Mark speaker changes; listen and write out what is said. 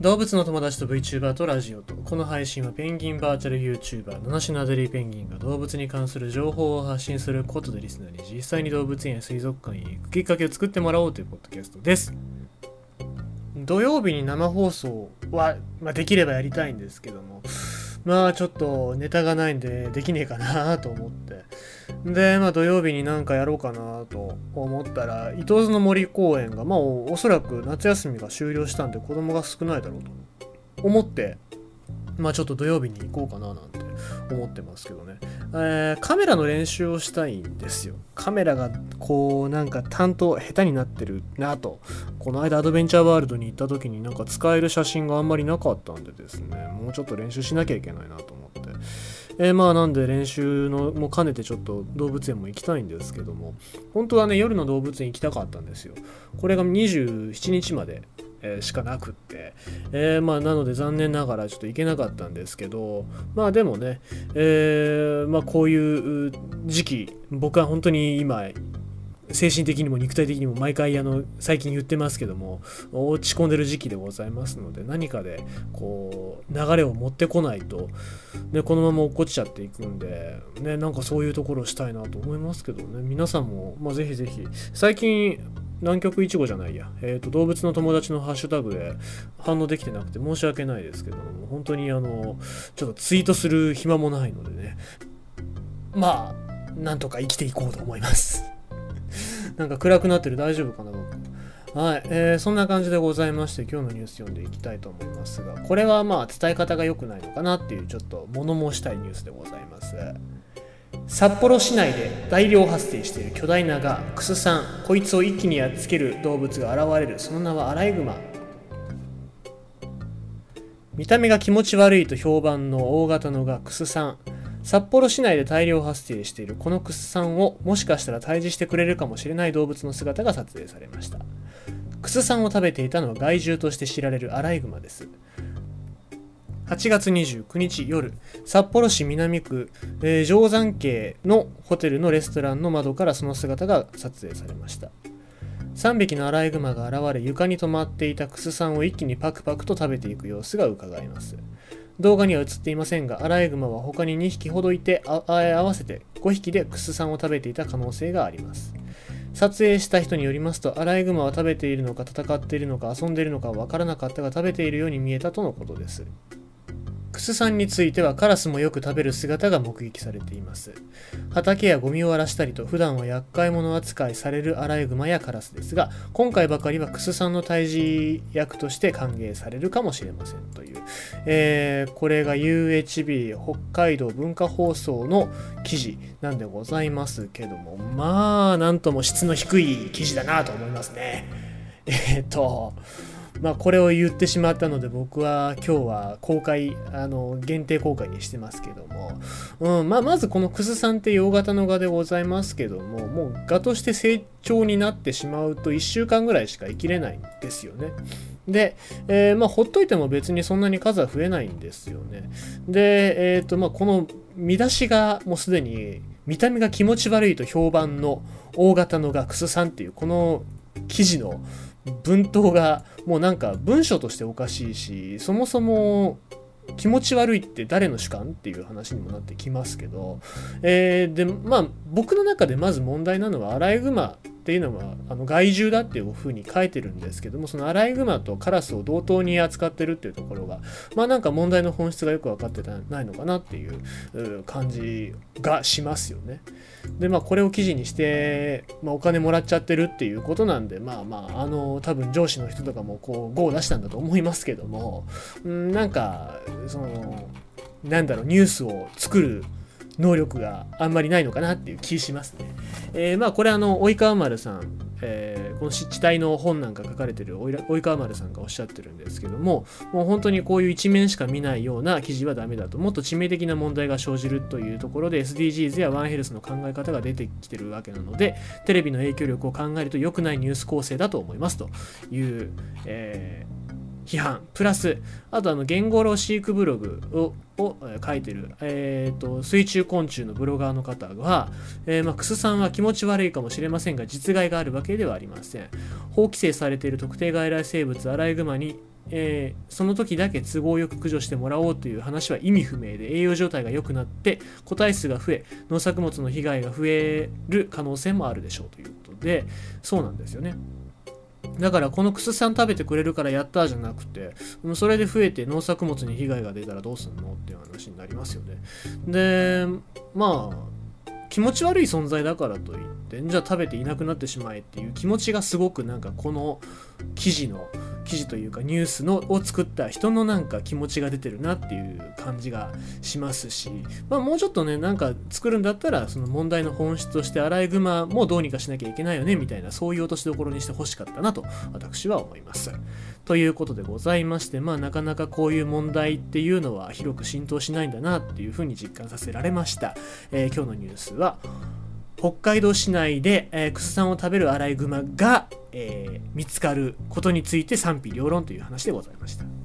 Speaker 1: 動物の友達と VTuber とラジオと。この配信はペンギンバーチャル YouTuber 七種のアデリーペンギンが動物に関する情報を発信することでリスナーに実際に動物園や水族館へ行くきっかけを作ってもらおうというポッドキャストです。土曜日に生放送は、まあ、できればやりたいんですけども。まあちょっとネタがないんでできねえかなと思って。で、まあ土曜日になんかやろうかなと思ったら、伊東の森公園が、まあおそらく夏休みが終了したんで子供が少ないだろうと思って、まあちょっと土曜日に行こうかななんて思ってますけどね。えー、カメラの練習をしたいんですよ。カメラがこうなんか担当下手になってるなと。この間アドベンチャーワールドに行った時になんか使える写真があんまりなかったんでですね、もうちょっと練習しなきゃいけないなと思って。えー、まあなんで練習のも兼ねてちょっと動物園も行きたいんですけども本当はね夜の動物園行きたかったんですよこれが27日までえしかなくって、えー、まあなので残念ながらちょっと行けなかったんですけどまあでもね、えー、まあこういう時期僕は本当に今精神的にも肉体的にも毎回あの最近言ってますけども落ち込んでる時期でございますので何かでこう流れを持ってこないと、ね、このまま落っこちちゃっていくんで、ね、なんかそういうところをしたいなと思いますけどね。皆さんも、まあ、ぜひぜひ最近南極いちごじゃないや、えーと、動物の友達のハッシュタグで反応できてなくて申し訳ないですけども本当にあのちょっとツイートする暇もないのでね。まあなんとか生きていこうと思います。なんか暗くなってる。大丈夫かな僕。はい、えー、そんな感じでございまして今日のニュース読んでいきたいと思いますがこれはまあ伝え方が良くないのかなっていうちょっと物申したいニュースでございます。札幌市内で大量発生している巨大なガクスさんこいつを一気にやっつける動物が現れる。その名はアライグマ。見た目が気持ち悪いと評判の大型のガクスさ。ん札幌市内で大量発生しているこのクスさんをもしかしたら退治してくれるかもしれない動物の姿が撮影されました。クスさんを食べていたのは害獣として知られるアライグマです。8月29日夜札幌市南区、えー、定山渓のホテルのレストランの窓からその姿が撮影されました3匹のアライグマが現れ床に止まっていたクスさんを一気にパクパクと食べていく様子がうかがえます動画には映っていませんが、アライグマは他に2匹ほどいて、あ合わせて5匹でクスさんを食べていた可能性があります。撮影した人によりますと、アライグマは食べているのか戦っているのか遊んでいるのかわからなかったが食べているように見えたとのことです。クスさんについてはカラスもよく食べる姿が目撃されています。畑やゴミを荒らしたりと普段は厄介者扱いされるアライグマやカラスですが、今回ばかりはクスさんの退治役として歓迎されるかもしれませんという、えー、これが UHB 北海道文化放送の記事なんでございますけども、まあ、なんとも質の低い記事だなと思いますね。えっ、と、まあ、これを言ってしまったので僕は今日は公開あの限定公開にしてますけども、うんまあ、まずこのクスさんっていう大型の蛾でございますけどももう蛾として成長になってしまうと1週間ぐらいしか生きれないんですよね。で、えー、まあ、ほっといても別にそんなに数は増えないんですよね。で、えーとまあ、この見出しがもうすでに見た目が気持ち悪いと評判の大型のガクスさんっていうこの記事の文頭がもうなんか文章としておかしいしそもそも気持ち悪いって誰の主観っていう話にもなってきますけど、えー、でまあ僕の中でまず問題なのはアライグマっていうのはあの害獣だっていうふうに書いてるんですけどもそのアライグマとカラスを同等に扱ってるっていうところがまあなんか問題の本質がよく分かってないのかなっていう感じがしますよね。でまあこれを記事にして、まあ、お金もらっちゃってるっていうことなんでまあまああの多分上司の人とかもこう GO を出したんだと思いますけどもんなんかそのなんだろうニュースを作る能力があんまりないのかなっていう気しますね。えー、まあこれあの及川丸さん、えー、この湿地帯の本なんか書かれてる及川丸さんがおっしゃってるんですけどももう本当にこういう一面しか見ないような記事はダメだともっと致命的な問題が生じるというところで SDGs やワンヘルスの考え方が出てきてるわけなのでテレビの影響力を考えると良くないニュース構成だと思いますという、えー批判プラスあとあのゲンゴロ飼育ブログをを書いてる、えーと、水中昆虫のブロガーの方は、えー、まあ、クスさんは気持ち悪いかもしれませんが実害があるわけではありません法規制されている特定外来生物アライグマにえー、その時だけ都合よく駆除してもらおうという話は意味不明で栄養状態が良くなって個体数が増え農作物の被害が増える可能性もあるでしょうということでそうなんですよね。だからこのクスさん食べてくれるからやったじゃなくてそれで増えて農作物に被害が出たらどうすんのっていう話になりますよね。でまあ気持ち悪い存在だからといってじゃあ食べていなくなってしまえっていう気持ちがすごくなんかこの記事の記事というかニュースのを作った人のなんか気持ちが出てるなっていう感じがしますし、まあ、もうちょっとねなんか作るんだったらその問題の本質としてアライグマもどうにかしなきゃいけないよねみたいなそういう落としどころにしてほしかったなと私は思います。ということでございましてまあなかなかこういう問題っていうのは広く浸透しないんだなっていうふうに実感させられました。えー、今日のニュースは北海道市内で、えー、クス酸を食べるアライグマが、えー、見つかることについて賛否両論という話でございました。